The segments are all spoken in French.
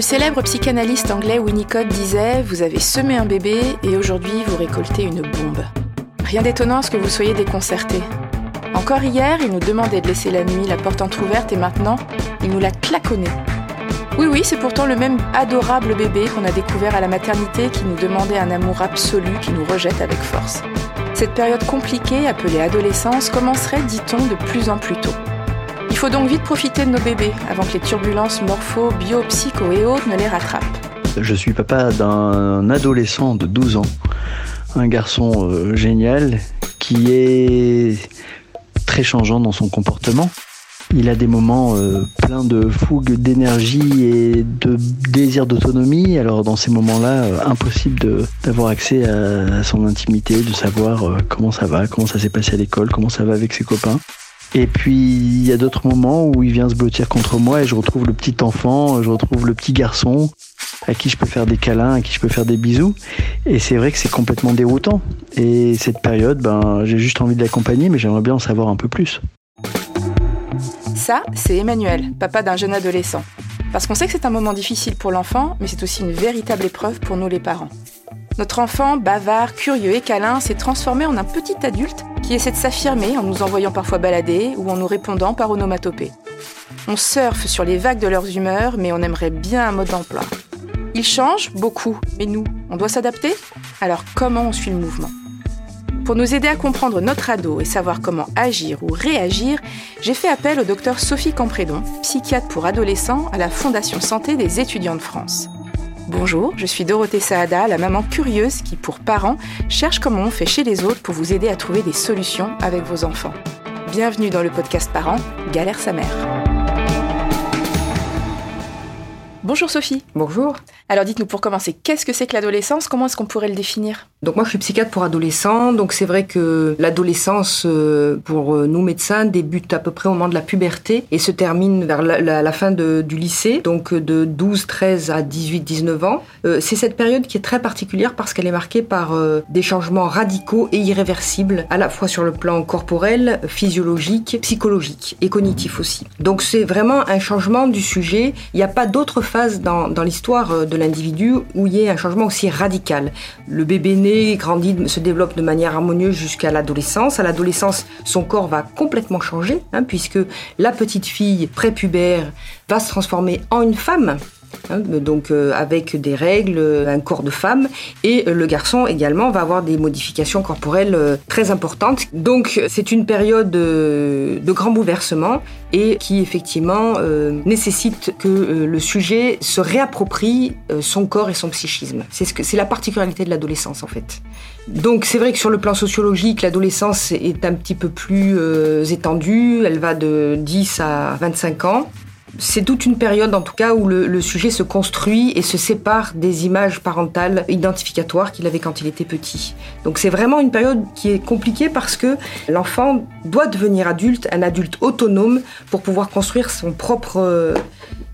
Le célèbre psychanalyste anglais Winnicott disait Vous avez semé un bébé et aujourd'hui vous récoltez une bombe. Rien d'étonnant à ce que vous soyez déconcerté. Encore hier, il nous demandait de laisser la nuit la porte entr'ouverte et maintenant, il nous l'a claconné. Oui, oui, c'est pourtant le même adorable bébé qu'on a découvert à la maternité qui nous demandait un amour absolu qui nous rejette avec force. Cette période compliquée, appelée adolescence, commencerait, dit-on, de plus en plus tôt. Il faut donc vite profiter de nos bébés avant que les turbulences morpho, bio, psycho et autres ne les rattrapent. Je suis papa d'un adolescent de 12 ans, un garçon euh, génial qui est très changeant dans son comportement. Il a des moments euh, pleins de fougue, d'énergie et de désir d'autonomie. Alors dans ces moments-là, euh, impossible d'avoir accès à, son intimité, de savoir comment ça va, comment ça s'est passé à l'école, comment ça va avec ses copains. Et puis il y a d'autres moments où il vient se blottir contre moi et je retrouve le petit enfant, je retrouve le petit garçon à qui je peux faire des câlins, à qui je peux faire des bisous. Et c'est vrai que c'est complètement déroutant. Et cette période, ben, j'ai juste envie de l'accompagner, mais j'aimerais bien en savoir un peu plus. Ça, c'est Emmanuel, papa d'un jeune adolescent. Parce qu'on sait que c'est un moment difficile pour l'enfant, mais c'est aussi une véritable épreuve pour nous les parents. Notre enfant, bavard, curieux et câlin, s'est transformé en un petit adulte qui essaie de s'affirmer en nous envoyant parfois balader ou en nous répondant par onomatopée. On surfe sur les vagues de leurs humeurs, mais on aimerait bien un mode d'emploi. Ils changent beaucoup, mais nous, on doit s'adapter? Alors comment on suit le mouvement? Pour nous aider à comprendre notre ado et savoir comment agir ou réagir, j'ai fait appel au docteur Sophie Camprédon, psychiatre pour adolescents à la Fondation Santé des étudiants de France. Bonjour, je suis Dorothée Saada, la maman curieuse qui, pour parents, cherche comment on fait chez les autres pour vous aider à trouver des solutions avec vos enfants. Bienvenue dans le podcast Parents, Galère sa mère. Bonjour Sophie. Bonjour. Alors dites-nous pour commencer, qu'est-ce que c'est que l'adolescence? Comment est-ce qu'on pourrait le définir? Donc moi je suis psychiatre pour adolescents, donc c'est vrai que l'adolescence euh, pour euh, nous médecins débute à peu près au moment de la puberté et se termine vers la, fin du lycée, donc de 12, 13 à 18, 19 ans. Euh, c'est cette période qui est très particulière parce qu'elle est marquée par des changements radicaux et irréversibles, à la fois sur le plan corporel, physiologique, psychologique et cognitif aussi. Donc c'est vraiment un changement du sujet. Il n'y a pas d'autre dans, l'histoire de l'individu où il y ait un changement aussi radical. Le bébé né grandit, se développe de manière harmonieuse jusqu'à l'adolescence. À l'adolescence, son corps va complètement changer, hein, puisque la petite fille prépubère va se transformer en une femme. Donc euh, avec des règles, euh, un corps de femme, et euh, le garçon également va avoir des modifications corporelles très importantes. Donc c'est une période de grand bouleversement et qui effectivement nécessite que le sujet se réapproprie son corps et son psychisme. C'est c'est la particularité de l'adolescence en fait. Donc c'est vrai que sur le plan sociologique, l'adolescence est un petit peu plus étendue, elle va de 10 à 25 ans. C'est toute une période, en tout cas, où le, sujet se construit et se sépare des images parentales identificatoires qu'il avait quand il était petit. Donc c'est vraiment une période qui est compliquée parce que l'enfant doit devenir adulte, un adulte autonome, pour pouvoir construire son propre,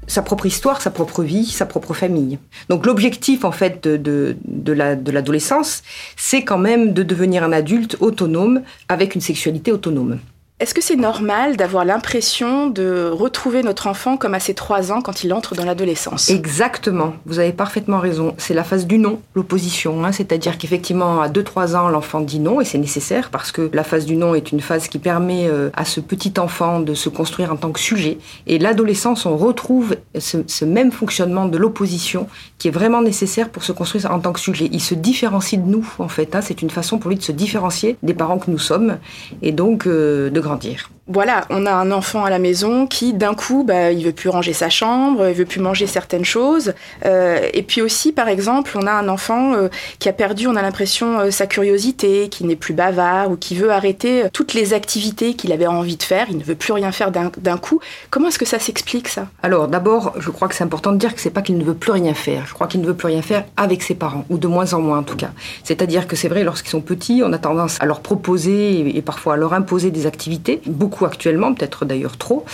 sa propre histoire, sa propre vie, sa propre famille. Donc l'objectif, en fait, de l'adolescence, c'est quand même de devenir un adulte autonome avec une sexualité autonome. Est-ce que c'est normal d'avoir l'impression de retrouver notre enfant comme à ses 3 ans quand il entre dans l'adolescence? Exactement, vous avez parfaitement raison. C'est la phase du non, l'opposition. Hein. C'est-à-dire qu'effectivement, à 2-3 ans, l'enfant dit non, et c'est nécessaire parce que la phase du non est une phase qui permet euh, à ce petit enfant de se construire en tant que sujet. Et l'adolescence, on retrouve ce, même fonctionnement de l'opposition qui est vraiment nécessaire pour se construire en tant que sujet. Il se différencie de nous, en fait. Hein. C'est une façon pour lui de se différencier des parents que nous sommes, et donc euh, de grandir. Voilà, on a un enfant à la maison qui, d'un coup, bah, il veut plus ranger sa chambre, il veut plus manger certaines choses. Euh, et puis aussi, par exemple, on a un enfant euh, qui a perdu, on a l'impression, euh, sa curiosité, qui n'est plus bavard ou qui veut arrêter toutes les activités qu'il avait envie de faire. Il ne veut plus rien faire d'un coup. Comment est-ce que ça s'explique ça? Alors, d'abord, je crois que c'est important de dire que c'est pas qu'il ne veut plus rien faire. Je crois qu'il ne veut plus rien faire avec ses parents, ou de moins en moins en tout cas. C'est-à-dire que c'est vrai, lorsqu'ils sont petits, on a tendance à leur proposer et parfois à leur imposer des activités beaucoup actuellement, peut-être d'ailleurs trop.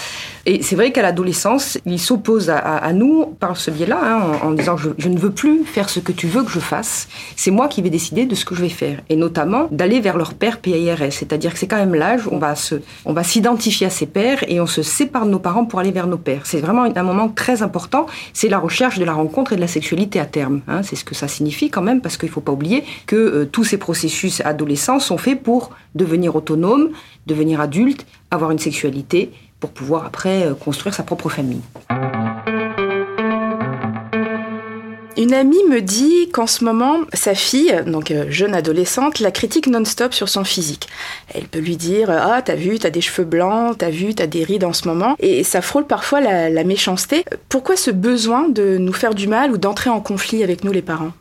Et c'est vrai qu'à l'adolescence, il s'oppose à, nous par ce biais-là, hein, en, disant je, ne veux plus faire ce que tu veux que je fasse. C'est moi qui vais décider de ce que je vais faire, et notamment d'aller vers leur père PIRS. C'est-à-dire que c'est quand même l'âge où on va on va s'identifier à ses pères et on se sépare de nos parents pour aller vers nos pères. C'est vraiment un moment très important. C'est la recherche de la rencontre et de la sexualité à terme. Hein. C'est ce que ça signifie quand même, parce qu'il ne faut pas oublier que euh, tous ces processus adolescents sont faits pour devenir autonome, devenir adulte, avoir une sexualité pour pouvoir après euh, construire sa propre famille. Une amie me dit qu'en ce moment, sa fille, donc euh, jeune adolescente, la critique non-stop sur son physique. Elle peut lui dire Ah, t'as vu, t'as des cheveux blancs, t'as vu, t'as des rides en ce moment. Et ça frôle parfois la, la méchanceté. Pourquoi ce besoin de nous faire du mal ou d'entrer en conflit avec nous les parents?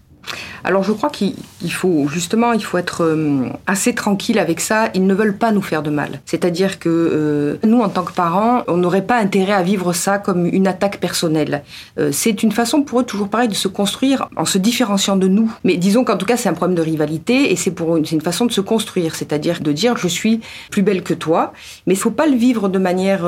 Alors je crois qu'il faut justement, il faut être euh, assez tranquille avec ça. Ils ne veulent pas nous faire de mal. C'est-à-dire que euh, nous, en tant que parents, on n'aurait pas intérêt à vivre ça comme une attaque personnelle. Euh, c'est une façon pour eux toujours pareil de se construire en se différenciant de nous. Mais disons qu'en tout cas, c'est un problème de rivalité et c'est pour une, une façon de se construire, c'est-à-dire de dire je suis plus belle que toi. Mais il faut pas le vivre de manière.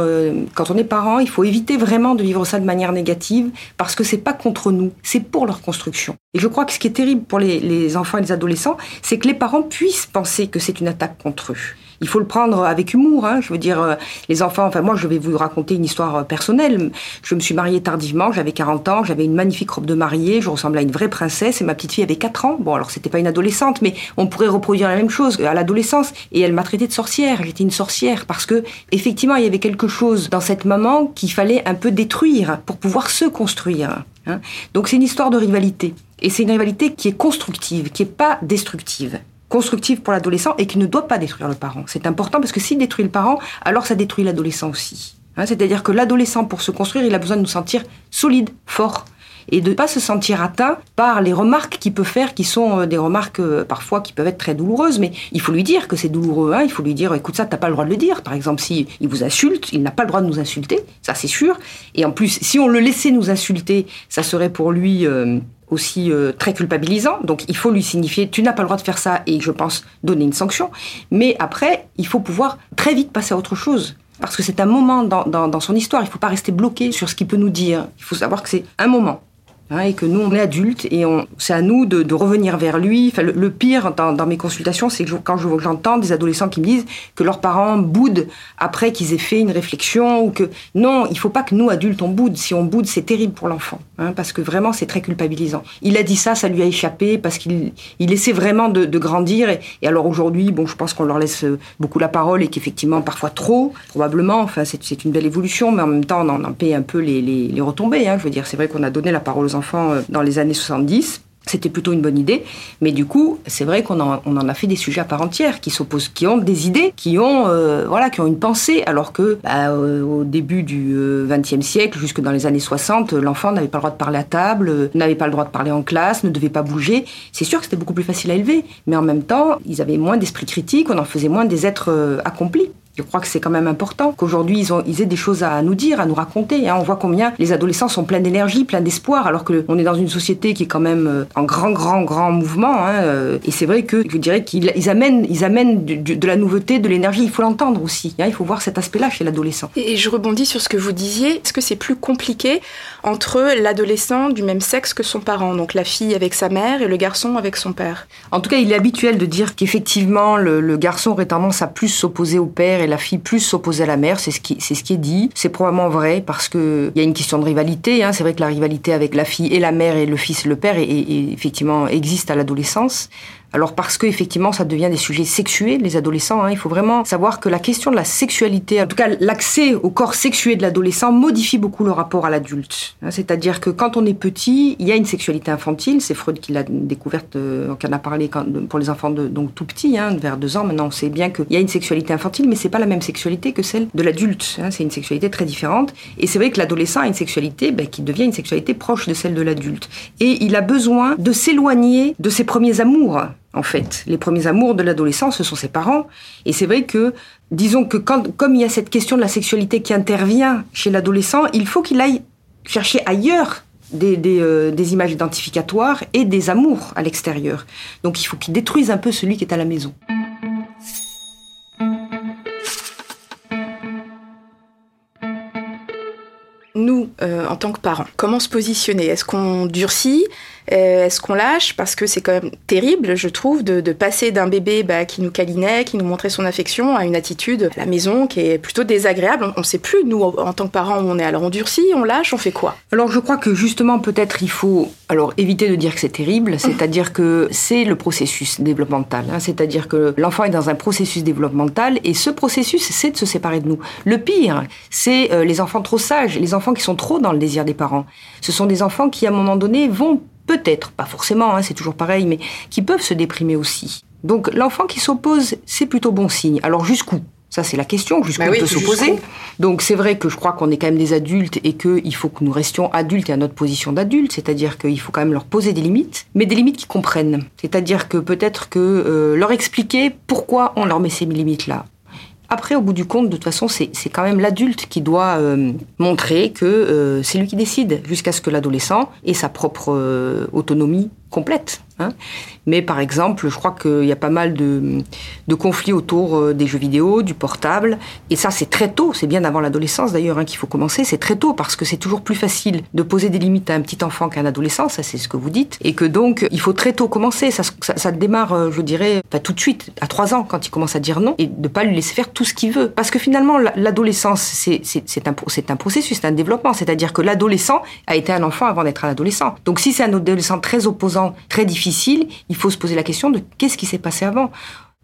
quand on est parent, il faut éviter vraiment de vivre ça de manière négative parce que c'est pas contre nous, c'est pour leur construction. Et je crois que ce qui est terrible pour les, enfants et les adolescents, c'est que les parents puissent penser que c'est une attaque contre eux. Il faut le prendre avec humour. Hein. Je veux dire, euh, les enfants, enfin moi je vais vous raconter une histoire euh, personnelle. Je me suis mariée tardivement, j'avais 40 ans, j'avais une magnifique robe de mariée, je ressemblais à une vraie princesse et ma petite fille avait 4 ans. Bon alors c'était pas une adolescente, mais on pourrait reproduire la même chose à l'adolescence. Et elle m'a traité de sorcière, j'étais une sorcière parce que effectivement il y avait quelque chose dans cette maman qu'il fallait un peu détruire pour pouvoir se construire. Hein. Donc c'est une histoire de rivalité. Et c'est une rivalité qui est constructive, qui n'est pas destructive. Constructive pour l'adolescent et qui ne doit pas détruire le parent. C'est important parce que s'il détruit le parent, alors ça détruit l'adolescent aussi. Hein, c'est-à-dire que l'adolescent, pour se construire, il a besoin de nous sentir solide, fort, et de ne pas se sentir atteint par les remarques qu'il peut faire, qui sont euh, des remarques euh, parfois qui peuvent être très douloureuses, mais il faut lui dire que c'est douloureux. Hein. Il faut lui dire, écoute ça, t'as pas le droit de le dire. Par exemple, si vous insulte, il n'a pas le droit de nous insulter, ça c'est sûr. Et en plus, si on le laissait nous insulter, ça serait pour lui euh, aussi très culpabilisant. Donc il faut lui signifier tu n'as pas le droit de faire ça et je pense donner une sanction. Mais après, il faut pouvoir très vite passer à autre chose. Parce que c'est un moment dans, dans son histoire. Il ne faut pas rester bloqué sur ce qu'il peut nous dire. Il faut savoir que c'est un moment. Hein, et que nous, on est adultes et c'est à nous de, revenir vers lui. Enfin, le, pire dans, mes consultations, c'est que quand j'entends des adolescents qui me disent que leurs parents boudent après qu'ils aient fait une réflexion ou que non, il faut pas que nous, adultes, on boude. Si on boude, c'est terrible pour l'enfant, hein, parce que vraiment, c'est très culpabilisant. Il a dit ça, ça lui a échappé parce qu'il il essaie vraiment de, grandir. Et, alors aujourd'hui, bon, je pense qu'on leur laisse beaucoup la parole et qu'effectivement, parfois trop, probablement. Enfin, c'est une belle évolution, mais en même temps, on en, paie un peu les, les, retombées. Hein. Je veux dire, c'est vrai qu'on a donné la parole aux enfants euh, dans les années 70. C'était plutôt une bonne idée, mais du coup, c'est vrai qu'on en, a fait des sujets à part entière, qui s'opposent, qui ont des idées, qui ont, euh, voilà, qui ont une pensée, alors que bah, euh, au début du XXe siècle, jusque dans les années 60, l'enfant n'avait pas le droit de parler à table, n'avait pas le droit de parler en classe, ne devait pas bouger. C'est sûr que c'était beaucoup plus facile à élever, mais en même temps, ils avaient moins d'esprit critique, on en faisait moins des êtres accomplis. Je crois que c'est quand même important qu'aujourd'hui ils, ils, aient des choses à nous dire, à nous raconter. Hein. On voit combien les adolescents sont pleins d'énergie, pleins d'espoir, alors qu'on est dans une société qui est quand même euh, en grand, grand, grand mouvement. Hein. Euh. Et c'est vrai que je dirais qu'ils amènent, ils amènent de, la nouveauté, de l'énergie. Il faut l'entendre aussi. Hein. Il faut voir cet aspect-là chez l'adolescent. Et je rebondis sur ce que vous disiez. Est-ce que c'est plus compliqué entre l'adolescent du même sexe que son parent, donc la fille avec sa mère et le garçon avec son père? En tout cas, il est habituel de dire qu'effectivement, le, le garçon aurait tendance à plus s'opposer au père et la fille plus s'opposer à la mère, c'est ce qui, est dit. C'est probablement vrai parce que il y a une question de rivalité. Hein. C'est vrai que la rivalité avec la fille et la mère et le fils et le père effectivement existe à l'adolescence. Alors parce que effectivement, ça devient des sujets sexués, les adolescents. Hein, il faut vraiment savoir que la question de la sexualité, en tout cas l'accès au corps sexué de l'adolescent, modifie beaucoup le rapport à l'adulte. Hein, c'est-à-dire que quand on est petit, il y a une sexualité infantile. C'est Freud qui l'a découverte, euh, qui en a parlé pour les enfants de, donc tout petits, hein, vers deux ans. Maintenant, on sait bien qu'il y a une sexualité infantile, mais c'est pas la même sexualité que celle de l'adulte. Hein, c'est une sexualité très différente. Et c'est vrai que l'adolescent a une sexualité ben, qui devient une sexualité proche de celle de l'adulte. Et il a besoin de s'éloigner de ses premiers amours en fait. Les premiers amours de l'adolescent, ce sont ses parents. Et c'est vrai que, disons que comme il y a cette question de la sexualité qui intervient chez l'adolescent, il faut qu'il aille chercher ailleurs des, euh, des, images identificatoires et des amours à l'extérieur. Donc il faut qu'il détruise un peu celui qui est à la maison. tant que parent. Comment se positionner? Est-ce qu'on durcit? Euh, Est-ce qu'on lâche? Parce que c'est quand même terrible, je trouve, de, passer d'un bébé bah, qui nous câlinait, qui nous montrait son affection, à une attitude à la maison qui est plutôt désagréable. On ne sait plus, nous, en tant que parents, on est. Alors on on lâche, on fait quoi? Alors je crois que justement, peut-être il faut alors éviter de dire que c'est terrible, c'est-à-dire que c'est le processus développemental. Hein. c'est-à-dire que l'enfant est dans un processus développemental et ce processus, c'est de se séparer de nous. Le pire, c'est euh, les enfants trop sages, les enfants qui sont trop dans le désir des parents. Ce sont des enfants qui, à un moment donné, vont peut-être, pas forcément, hein, c'est toujours pareil, mais qui peuvent se déprimer aussi. Donc l'enfant qui s'oppose, c'est plutôt bon signe. Alors jusqu'où? Ça, c'est la question, jusqu'où bah on peut s'opposer. Donc, c'est vrai que je crois qu'on est quand même des adultes et qu'il faut que nous restions adultes et à notre position d'adulte, c'est-à-dire qu'il faut quand même leur poser des limites, mais des limites qui comprennent. C'est-à-dire que peut-être que euh, leur expliquer pourquoi on leur met ces limites-là. Après, au bout du compte, de toute façon, c'est quand même l'adulte qui doit euh, montrer que euh, c'est lui qui décide, jusqu'à ce que l'adolescent ait sa propre autonomie complète. Hein. Mais par exemple, je crois qu'il y a pas mal de, conflits autour euh, des jeux vidéo, du portable. Et ça, c'est très tôt. C'est bien avant l'adolescence d'ailleurs hein, qu'il faut commencer. C'est très tôt parce que c'est toujours plus facile de poser des limites à un petit enfant qu'à un adolescent. Ça, c'est ce que vous dites. Et que donc, il faut très tôt commencer. Ça, démarre, euh, je dirais, tout de suite, à trois ans, quand il commence à dire non. Et de ne pas lui laisser faire tout ce qu'il veut. Parce que finalement, l'adolescence, c'est un processus, c'est un développement. C'est-à-dire que l'adolescent a été un enfant avant d'être un adolescent. Donc si c'est un adolescent très opposant, très difficile, il faut se poser la question de qu'est-ce qui s'est passé avant.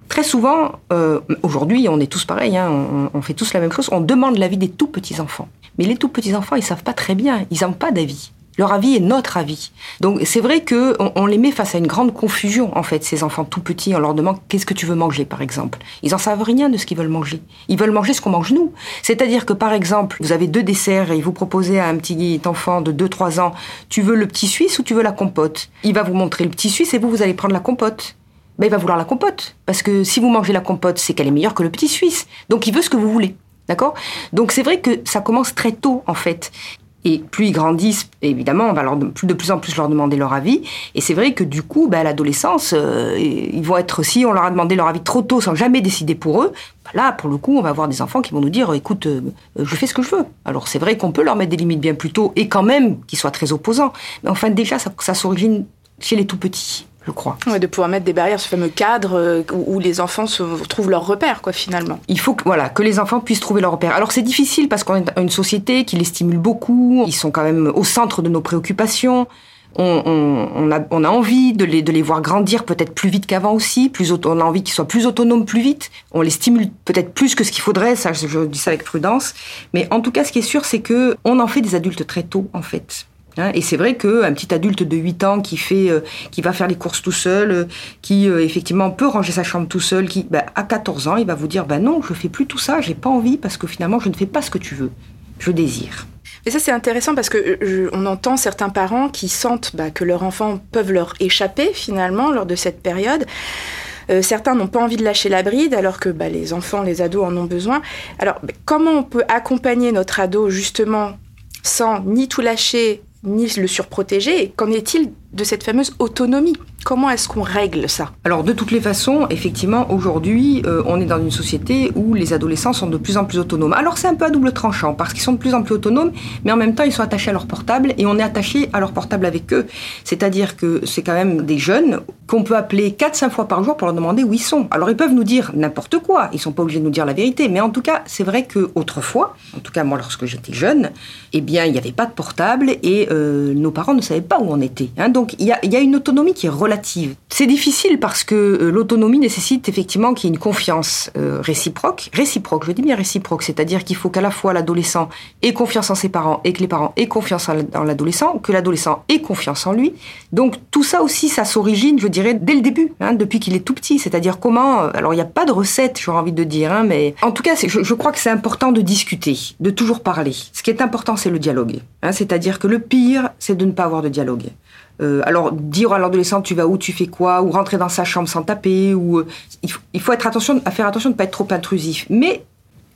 Très souvent, euh, aujourd'hui, on est tous pareils, hein, on, fait tous la même chose, on demande l'avis des tout petits enfants. Mais les tout petits enfants, ils savent pas très bien, ils n'ont pas d'avis. Leur avis est notre avis. Donc c'est vrai que on, les met face à une grande confusion en fait. Ces enfants tout petits, on leur demande qu'est-ce que tu veux manger par exemple? Ils en savent rien de ce qu'ils veulent manger. Ils veulent manger ce qu'on mange nous. C'est-à-dire que par exemple, vous avez deux desserts et vous proposez à un petit enfant de 2-3 ans, tu veux le petit suisse ou tu veux la compote? Il va vous montrer le petit suisse et vous vous allez prendre la compote. Ben, il va vouloir la compote parce que si vous mangez la compote, c'est qu'elle est meilleure que le petit suisse. Donc il veut ce que vous voulez. D'accord? Donc c'est vrai que ça commence très tôt en fait. Et plus ils grandissent, évidemment, on va leur, de plus en plus leur demander leur avis. Et c'est vrai que du coup, bah, à l'adolescence, euh, ils vont être, si on leur a demandé leur avis trop tôt sans jamais décider pour eux, bah là, pour le coup, on va avoir des enfants qui vont nous dire, écoute, euh, je fais ce que je veux. Alors c'est vrai qu'on peut leur mettre des limites bien plus tôt et quand même qu'ils soient très opposants. Mais enfin, déjà, ça s'origine chez les tout petits je crois. de pouvoir mettre des barrières, ce fameux cadre euh, où, les enfants se, trouvent leur repère, quoi, finalement. Il faut que, voilà, que les enfants puissent trouver leur repère. Alors c'est difficile parce qu'on est dans une société qui les stimule beaucoup, ils sont quand même au centre de nos préoccupations. On, a, on a, envie de les, de les voir grandir peut-être plus vite qu'avant aussi, plus, on a envie qu'ils soient plus autonomes plus vite, on les stimule peut-être plus que ce qu'il faudrait, ça je, dis ça avec prudence, mais en tout cas ce qui est sûr c'est que on en fait des adultes très tôt en fait. Hein, et c'est vrai qu'un petit adulte de 8 ans qui fait, euh, qui va faire les courses tout seul, euh, qui euh, effectivement peut ranger sa chambre tout seul, qui bah, à 14 ans, il va vous dire bah non, je fais plus tout ça, j'ai pas envie parce que finalement je ne fais pas ce que tu veux, je désire. Et ça c'est intéressant parce que on entend certains parents qui sentent bah, que leurs enfants peuvent leur échapper finalement lors de cette période. certains n'ont pas envie de lâcher la bride alors que les enfants, les ados en ont besoin. Alors comment on peut accompagner notre ado justement sans ni tout lâcher ni le surprotéger. Qu'en est-il de cette fameuse autonomie Comment est-ce qu'on règle ça? Alors de toutes les façons, effectivement, aujourd'hui, euh, on est dans une société où les adolescents sont de plus en plus autonomes. Alors c'est un peu à double tranchant, parce qu'ils sont de plus en plus autonomes, mais en même temps, ils sont attachés à leur portable, et on est attaché à leur portable avec eux. C'est-à-dire que c'est quand même des jeunes qu'on peut appeler 4-5 fois par jour pour leur demander où ils sont. Alors ils peuvent nous dire n'importe quoi, ils sont pas obligés de nous dire la vérité, mais en tout cas, c'est vrai que autrefois, en tout cas moi lorsque j'étais jeune, eh bien il n'y avait pas de portable et euh, nos parents ne savaient pas où on était. Hein. Il y a, une autonomie qui est relative. C'est difficile parce que euh, l'autonomie nécessite effectivement qu'il y ait une confiance euh, réciproque. Réciproque, je dis bien réciproque, c'est-à-dire qu'il faut qu'à la fois l'adolescent ait confiance en ses parents et que les parents aient confiance en l'adolescent, que l'adolescent ait confiance en lui. Donc tout ça aussi, ça s'origine, je dirais, dès le début, hein, depuis qu'il est tout petit. C'est-à-dire comment... Euh, alors il n'y a pas de recette, j'aurais envie de dire, hein, mais en tout cas, je, je, crois que c'est important de discuter, de toujours parler. Ce qui est important, c'est le dialogue. Hein, c'est-à-dire que le pire, c'est de ne pas avoir de dialogue. Euh, alors dire à l'adolescent tu vas où, tu fais quoi, ou rentrer dans sa chambre sans taper, ou euh, il, faut, être attention, à faire attention de ne pas être trop intrusif. Mais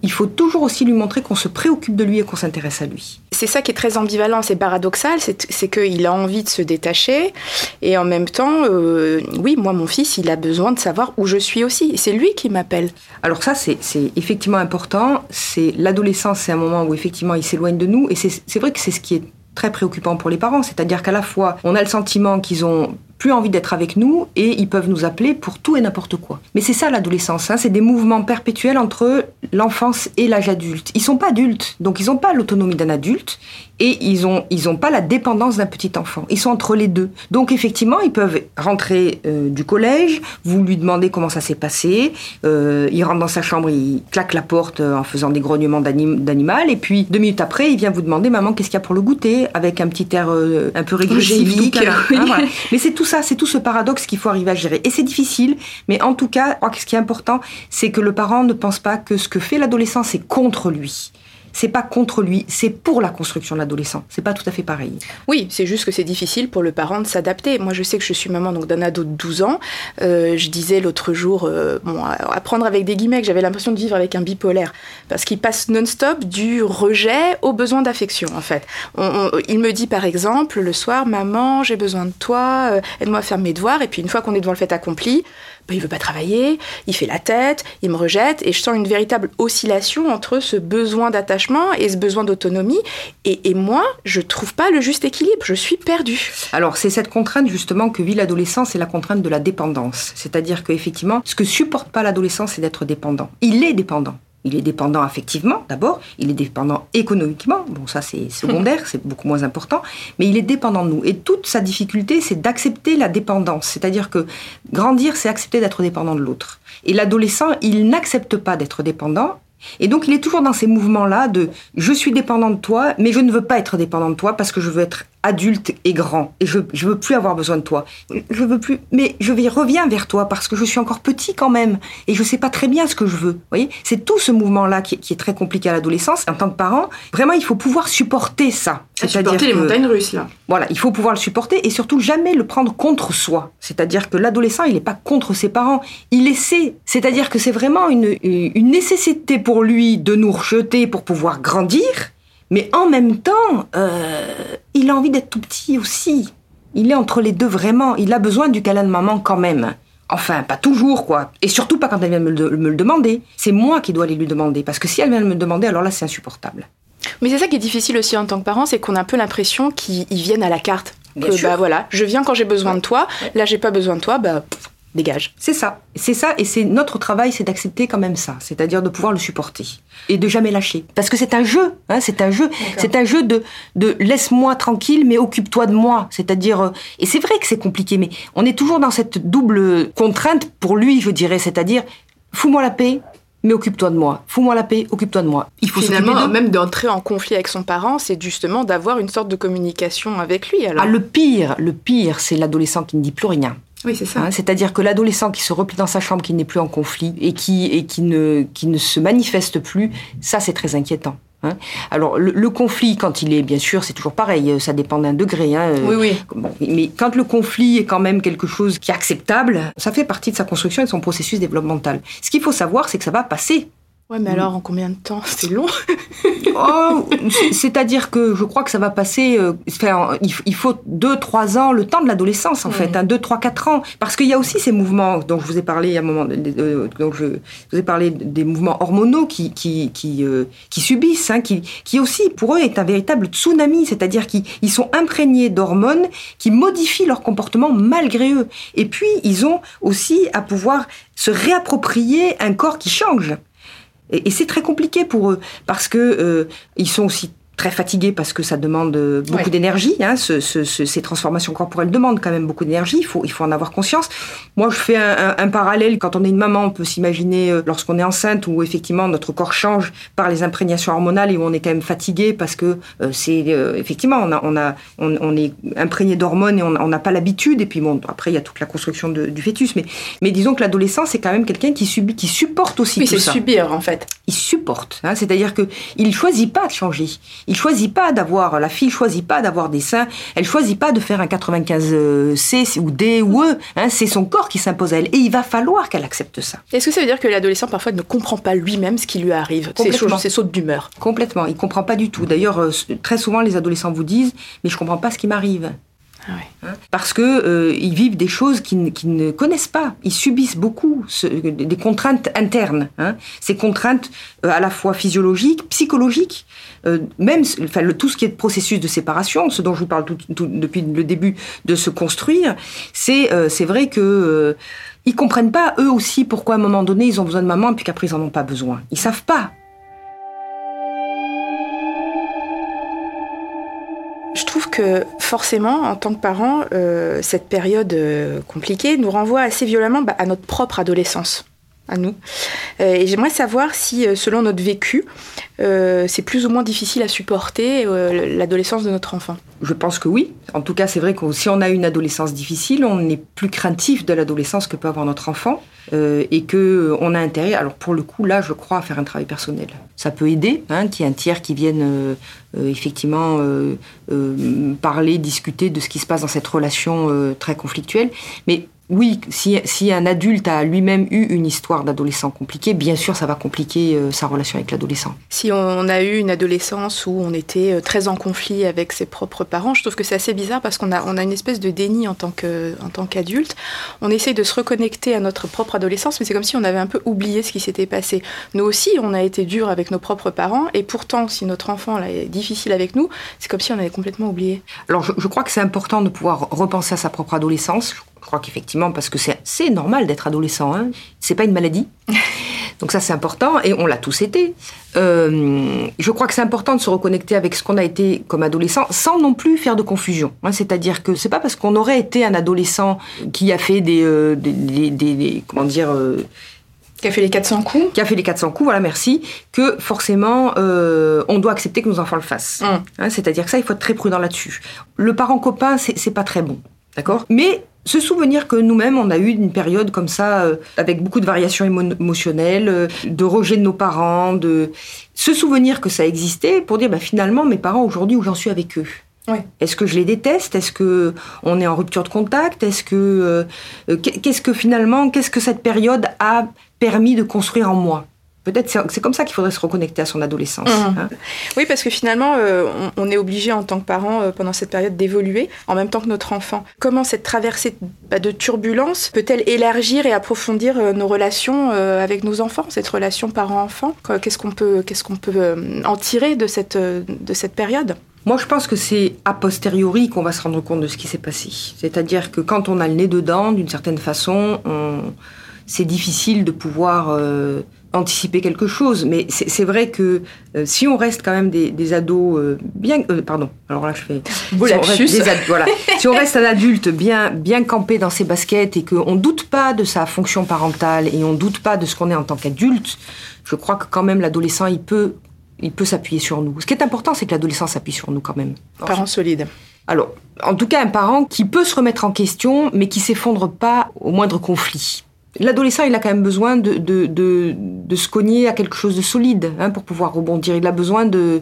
il faut toujours aussi lui montrer qu'on se préoccupe de lui et qu'on s'intéresse à lui. C'est ça qui est très ambivalent, c'est paradoxal, c'est qu'il a envie de se détacher et en même temps, euh, oui, moi mon fils, il a besoin de savoir où je suis aussi. C'est lui qui m'appelle. Alors ça, c'est effectivement important. C'est l'adolescence, c'est un moment où effectivement il s'éloigne de nous et c'est vrai que c'est ce qui est très préoccupant pour les parents, c'est-à-dire qu'à la fois on a le sentiment qu'ils ont plus envie d'être avec nous et ils peuvent nous appeler pour tout et n'importe quoi. Mais c'est ça l'adolescence, hein, c'est des mouvements perpétuels entre l'enfance et l'âge adulte. Ils sont pas adultes, donc ils n'ont pas l'autonomie d'un adulte et ils ont ils ont pas la dépendance d'un petit enfant. Ils sont entre les deux. Donc effectivement, ils peuvent rentrer euh, du collège, vous lui demandez comment ça s'est passé, euh, il rentre dans sa chambre, il claque la porte euh, en faisant des grognements d'animal et puis deux minutes après, il vient vous demander maman qu'est-ce qu'il y a pour le goûter? Avec un petit air un peu régressif. Ah, Mais c'est tout ça c'est tout ce paradoxe qu'il faut arriver à gérer. Et c'est difficile, mais en tout cas, ce qui est important, c'est que le parent ne pense pas que ce que fait l'adolescent, c'est contre lui c'est pas contre lui, c'est pour la construction de l'adolescent. C'est pas tout à fait pareil. Oui, c'est juste que c'est difficile pour le parent de s'adapter. Moi, je sais que je suis maman donc d'un ado de 12 ans. Euh, je disais l'autre jour, euh, bon, à avec des guillemets, que j'avais l'impression de vivre avec un bipolaire parce qu'il passe non-stop du rejet au besoin d'affection. En fait, il me dit par exemple le soir, maman, j'ai besoin de toi, euh, aide-moi à faire mes devoirs. Et puis une fois qu'on est devant le fait accompli, bah, il veut pas travailler, il fait la tête, il me rejette, et je sens une véritable oscillation entre ce besoin d'attachement et ce besoin d'autonomie. Et, moi, je trouve pas le juste équilibre, je suis perdue. Alors c'est cette contrainte justement que vit l'adolescence, c'est la contrainte de la dépendance. C'est-à-dire qu'effectivement, ce que supporte pas l'adolescent, c'est d'être dépendant. Il est dépendant. Il est dépendant affectivement, d'abord, il est dépendant économiquement, bon ça c'est secondaire, c'est beaucoup moins important, mais il est dépendant de nous. Et toute sa difficulté, c'est d'accepter la dépendance, c'est-à-dire que grandir, c'est accepter d'être dépendant de l'autre. Et l'adolescent, il n'accepte pas d'être dépendant, et donc il est toujours dans ces mouvements-là de je suis dépendant de toi, mais je ne veux pas être dépendant de toi parce que je veux être adulte et grand et je je veux plus avoir besoin de toi. Je veux plus mais je vais reviens vers toi parce que je suis encore petit quand même et je sais pas très bien ce que je veux. Vous voyez, c'est tout ce mouvement là qui, qui, est très compliqué à l'adolescence en tant que parent. Vraiment, il faut pouvoir supporter ça. C'est-à-dire supporter les montagnes russes là. Voilà, il faut pouvoir le supporter et surtout jamais le prendre contre soi. C'est-à-dire que l'adolescent, il n'est pas contre ses parents, il essaie. C'est-à-dire que c'est vraiment une, une nécessité pour lui de nous rejeter pour pouvoir grandir mais en même temps, euh, il a envie d'être tout petit aussi. Il est entre les deux vraiment. Il a besoin du câlin de maman quand même. Enfin, pas toujours, quoi. Et surtout pas quand elle vient me le, demander. C'est moi qui dois aller lui demander. Parce que si elle vient me le demander, alors là, c'est insupportable. Mais c'est ça qui est difficile aussi en tant que parent, c'est qu'on a un peu l'impression qu'ils viennent à la carte. que, bah voilà, je viens quand j'ai besoin de toi. Là, j'ai pas besoin de toi, bah dégage. C'est ça. C'est ça, et c'est notre travail, c'est d'accepter quand même ça, c'est-à-dire de pouvoir le supporter et de jamais lâcher. Parce que c'est un jeu, hein, c'est un jeu, c'est un jeu de, de laisse-moi tranquille, mais occupe-toi de moi. C'est-à-dire, euh, et c'est vrai que c'est compliqué, mais on est toujours dans cette double contrainte pour lui, je dirais, c'est-à-dire, fous-moi la paix, mais occupe-toi de moi. Fous-moi la paix, occupe-toi de moi. Il faut finalement même d'entrer en conflit avec son parent, c'est justement d'avoir une sorte de communication avec lui. Alors. Ah, le pire, le pire, c'est l'adolescent qui ne dit plus rien. Oui, c'est ça. Hein, c'est-à-dire que l'adolescent qui se replie dans sa chambre, qui n'est plus en conflit et qui, et qui, ne, qui ne se manifeste plus, ça c'est très inquiétant. Hein. Alors le, conflit, quand il est, bien sûr, c'est toujours pareil, ça dépend d'un degré. Hein. Oui, oui. mais quand le conflit est quand même quelque chose qui est acceptable, ça fait partie de sa construction et de son processus développemental. Ce qu'il faut savoir, c'est que ça va passer. Ouais, mais alors en combien de temps? C'est long oh, C'est-à-dire que je crois que ça va passer. Euh, il faut 2-3 ans, le temps de l'adolescence en fait, 2, 3, 4 ans. Parce qu'il y a aussi ces mouvements dont je vous ai parlé à un moment, donc je, vous ai parlé des mouvements hormonaux qui, qui, qui, euh, qui subissent, hein, qui, qui aussi pour eux est un véritable tsunami, c'est-à-dire qu'ils sont imprégnés d'hormones qui modifient leur comportement malgré eux. Et puis ils ont aussi à pouvoir se réapproprier un corps qui change. Et, c'est très compliqué pour eux parce que euh, ils sont aussi très fatigué parce que ça demande euh, beaucoup d'énergie. Hein, ce, ce, ces transformations corporelles demandent quand même beaucoup d'énergie. Il faut, il faut en avoir conscience. Moi, je fais un, un, parallèle. Quand on est une maman, on peut s'imaginer euh, lorsqu'on est enceinte où effectivement notre corps change par les imprégnations hormonales et où on est quand même fatigué parce que euh, c'est effectivement on a, on a, on, est imprégné d'hormones et on n'a pas l'habitude. Et puis bon, après il y a toute la construction de, du fœtus. Mais, mais disons que l'adolescent c'est quand même quelqu'un qui subit, qui supporte aussi oui, tout ça. c'est subir en fait. Il supporte. Hein, C'est-à-dire que il choisit pas de changer. Il choisit pas d'avoir, la fille choisit pas d'avoir des seins, elle choisit pas de faire un 95 C ou D ou E, hein, c'est son corps qui s'impose à elle. Et il va falloir qu'elle accepte ça. Est-ce que ça veut dire que l'adolescent parfois ne comprend pas lui-même ce qui lui arrive, ses, sautes d'humeur. Complètement, il comprend pas du tout. D'ailleurs, euh, très souvent les adolescents vous disent, mais je comprends pas ce qui m'arrive. Ah hein, parce que euh, ils vivent des choses qu'ils ne connaissent pas. Ils subissent beaucoup des contraintes internes. Hein. Ces contraintes euh, à la fois physiologiques, psychologiques, euh, même enfin, tout ce qui est processus de séparation, ce dont je vous parle depuis le début de se construire, c'est c'est vrai que ils comprennent pas eux aussi pourquoi à un moment donné ils ont besoin de maman et puis qu'après ils en ont pas besoin. Ils savent pas. Que forcément, en tant que parent, euh, cette période euh, compliquée nous renvoie assez violemment bah, à notre propre adolescence, à nous. Euh, et j'aimerais savoir si, selon notre vécu, c'est plus ou moins difficile à supporter l'adolescence de notre enfant. Je pense que oui. En tout cas, c'est vrai que si on a une adolescence difficile, on est plus craintif de l'adolescence que peut avoir notre enfant. Euh, et que euh, on a intérêt, alors pour le coup là, je crois, à faire un travail personnel. Ça peut aider, hein, qu'il y ait un tiers qui vienne euh, effectivement parler, discuter de ce qui se passe dans cette relation très conflictuelle. Mais oui, si, un adulte a lui-même eu une histoire d'adolescent compliquée, bien sûr, ça va compliquer euh, sa relation avec l'adolescent. Si on a eu une adolescence où on était euh, très en conflit avec ses propres parents, je trouve que c'est assez bizarre parce qu'on a, on a une espèce de déni en tant, que, en tant qu'adulte. On essaye de se reconnecter à notre propre adolescence, mais c'est comme si on avait un peu oublié ce qui s'était passé. Nous aussi, on a été dur avec nos propres parents, et pourtant, si notre enfant là, est difficile avec nous, c'est comme si on avait complètement oublié. Alors, je, je crois que c'est important de pouvoir repenser à sa propre adolescence. Je crois qu'effectivement, parce que c'est normal d'être adolescent, hein. c'est pas une maladie. Donc ça c'est important et on l'a tous été. Euh, je crois que c'est important de se reconnecter avec ce qu'on a été comme adolescent sans non plus faire de confusion. Hein. C'est-à-dire que c'est pas parce qu'on aurait été un adolescent qui a fait des, euh, des, comment dire euh, qui a fait les 400 coups Qui a fait les 400 coups, voilà, merci. Que forcément, on doit accepter que nos enfants le fassent. Hum. Hein, c'est-à-dire que ça, il faut être très prudent là-dessus. Le parent copain, c'est pas très bon. D'accord? Mais se souvenir que nous-mêmes, on a eu une période comme ça, euh, avec beaucoup de variations émotionnelles, euh, de rejet de nos parents, de se souvenir que ça existait pour dire, bah, finalement, mes parents aujourd'hui, où j'en suis avec eux. Est-ce que je les déteste? Est-ce que on est en rupture de contact? Est-ce que euh, qu'est-ce que finalement, qu'est-ce que cette période a permis de construire en moi? Peut-être c'est comme ça qu'il faudrait se reconnecter à son adolescence. Mmh. Hein. Oui, parce que finalement, euh, on, est obligé en tant que parent euh, pendant cette période d'évoluer en même temps que notre enfant. Comment cette traversée bah, de turbulence peut-elle élargir et approfondir euh, nos relations avec nos enfants, cette relation parent-enfant? Qu'est-ce qu'on peut, qu'est-ce qu'on peut en tirer de cette, de cette période? Moi, je pense que c'est a posteriori qu'on va se rendre compte de ce qui s'est passé. C'est-à-dire que quand on a le nez dedans, d'une certaine façon, c'est difficile de pouvoir anticiper quelque chose. Mais c'est vrai que euh, si on reste quand même des, ados euh, bien, euh, pardon. Alors là, je fais. Si on, voilà. si on reste un adulte bien bien campé dans ses baskets et qu'on doute pas de sa fonction parentale et on doute pas de ce qu'on est en tant qu'adulte, je crois que quand même l'adolescent il peut il peut s'appuyer sur nous. Ce qui est important, c'est que l'adolescent s'appuie sur nous quand même. Parent solide. Alors, en tout cas, un parent qui peut se remettre en question, mais qui s'effondre pas au moindre conflit. L'adolescent, il a quand même besoin de, se cogner à quelque chose de solide hein, pour pouvoir rebondir. Il a besoin de,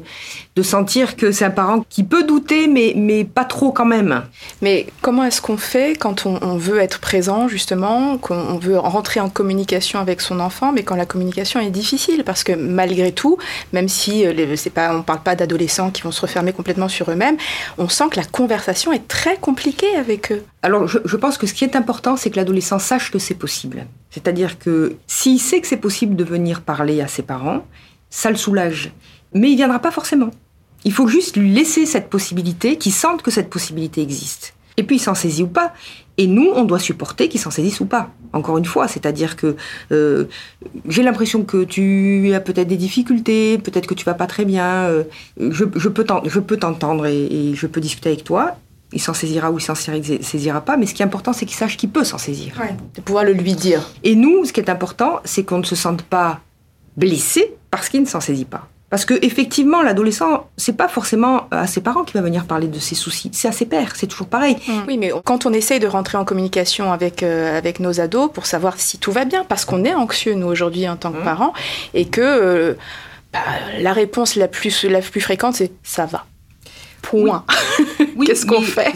sentir que c'est un parent qui peut douter, mais, pas trop quand même. Mais comment est-ce qu'on fait quand on, veut être présent, justement, qu'on veut rentrer en communication avec son enfant, mais quand la communication est difficile? Parce que malgré tout, même si euh, on ne parle pas d'adolescents qui vont se refermer complètement sur eux-mêmes, on sent que la conversation est très compliquée avec eux. Alors, je, je pense que ce qui est important, c'est que l'adolescent sache que c'est possible. C'est-à-dire que s'il sait que c'est possible de venir parler à ses parents, ça le soulage. Mais il viendra pas forcément. Il faut juste lui laisser cette possibilité, qu'il sente que cette possibilité existe. Et puis il s'en saisit ou pas. Et nous, on doit supporter qu'il s'en saisisse ou pas. Encore une fois, c'est-à-dire que euh, j'ai l'impression que tu as peut-être des difficultés, peut-être que tu vas pas très bien. Euh, je, peux t'entendre et, et je peux discuter avec toi il s'en saisira ou il s'en saisira pas, mais ce qui est important, c'est qu'il sache qu'il peut s'en saisir. de pouvoir le lui dire. Et nous, ce qui est important, c'est qu'on ne se sente pas blessé parce qu'il ne s'en saisit pas. Parce que effectivement, l'adolescent, c'est pas forcément à ses parents qui va venir parler de ses soucis, c'est à ses pères, c'est toujours pareil. Oui, mais quand on essaye de rentrer en communication avec euh, avec nos ados pour savoir si tout va bien, parce qu'on est anxieux nous aujourd'hui en tant que parents, et que euh, bah, la réponse la plus la plus fréquente c'est ça va. Point. Qu'est-ce qu'on fait?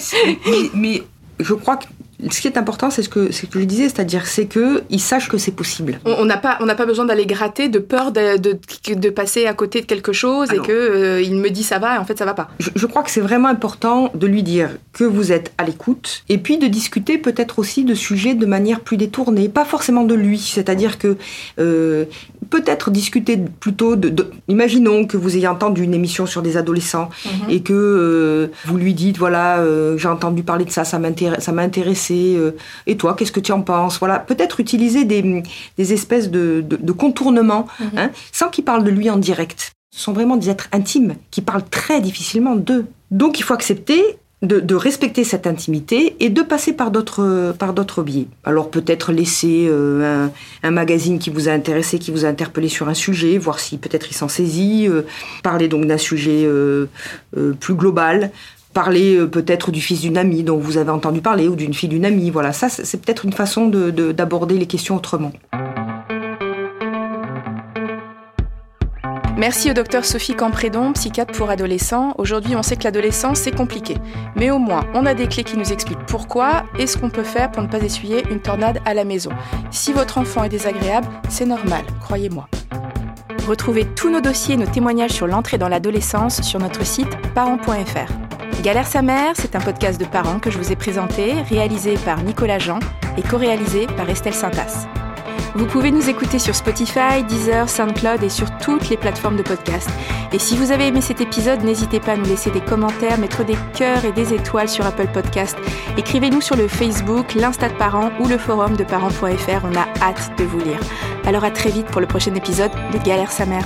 mais, je crois que ce qui est important, c'est ce que, ce que je disais, c'est-à-dire c'est qu'ils sachent que c'est possible. On n'a pas, on pas besoin d'aller gratter de peur de, de, de, passer à côté de quelque chose et qu'il euh, il me dit ça va et en fait ça va pas. Je, je crois que c'est vraiment important de lui dire que vous êtes à l'écoute et puis de discuter peut-être aussi de sujets de manière plus détournée, pas forcément de lui, c'est-à-dire que euh, peut-être discuter plutôt de, Imaginons que vous ayez entendu une émission sur des adolescents mhm. et que euh, vous lui dites voilà j'ai entendu parler de ça, ça m'a Euh, et toi qu'est-ce que tu en penses? Voilà peut-être utiliser des, des, espèces de, de, contournements mhm. hein, sans qu'il parle de lui en direct. Ce sont vraiment des êtres intimes qui parlent très difficilement d'eux. Donc il faut accepter de, respecter cette intimité et de passer par d'autres par d'autres biais. Alors peut-être laisser euh, un, magazine qui vous a intéressé, qui vous a interpellé sur un sujet, voir si peut-être il s'en saisit, euh, parler donc d'un sujet euh, plus global, parler peut-être du fils d'une amie dont vous avez entendu parler ou d'une fille d'une amie. Voilà, ça c'est peut-être une façon d'aborder les questions autrement. Merci au docteur Sophie Camprédon, psychiatre pour adolescents. Aujourd'hui, on sait que l'adolescence, c'est compliqué. Mais au moins, on a des clés qui nous expliquent pourquoi et ce qu'on peut faire pour ne pas essuyer une tornade à la maison. Si votre enfant est désagréable, c'est normal, croyez-moi. Retrouvez tous nos dossiers et nos témoignages sur l'entrée dans l'adolescence sur notre site parents.fr. Galère sa mère, c'est un podcast de parents que je vous ai présenté, réalisé par Nicolas Jean et co-réalisé par Estelle Saintas. Vous pouvez nous écouter sur Spotify, Deezer, SoundCloud et sur toutes les plateformes de podcast. Et si vous avez aimé cet épisode, n'hésitez pas à nous laisser des commentaires, mettre des cœurs et des étoiles sur Apple Podcast. Écrivez-nous sur le Facebook, l'Insta de parents ou le forum de parents.fr. On a hâte de vous lire. Alors à très vite pour le prochain épisode de Galère sa mère.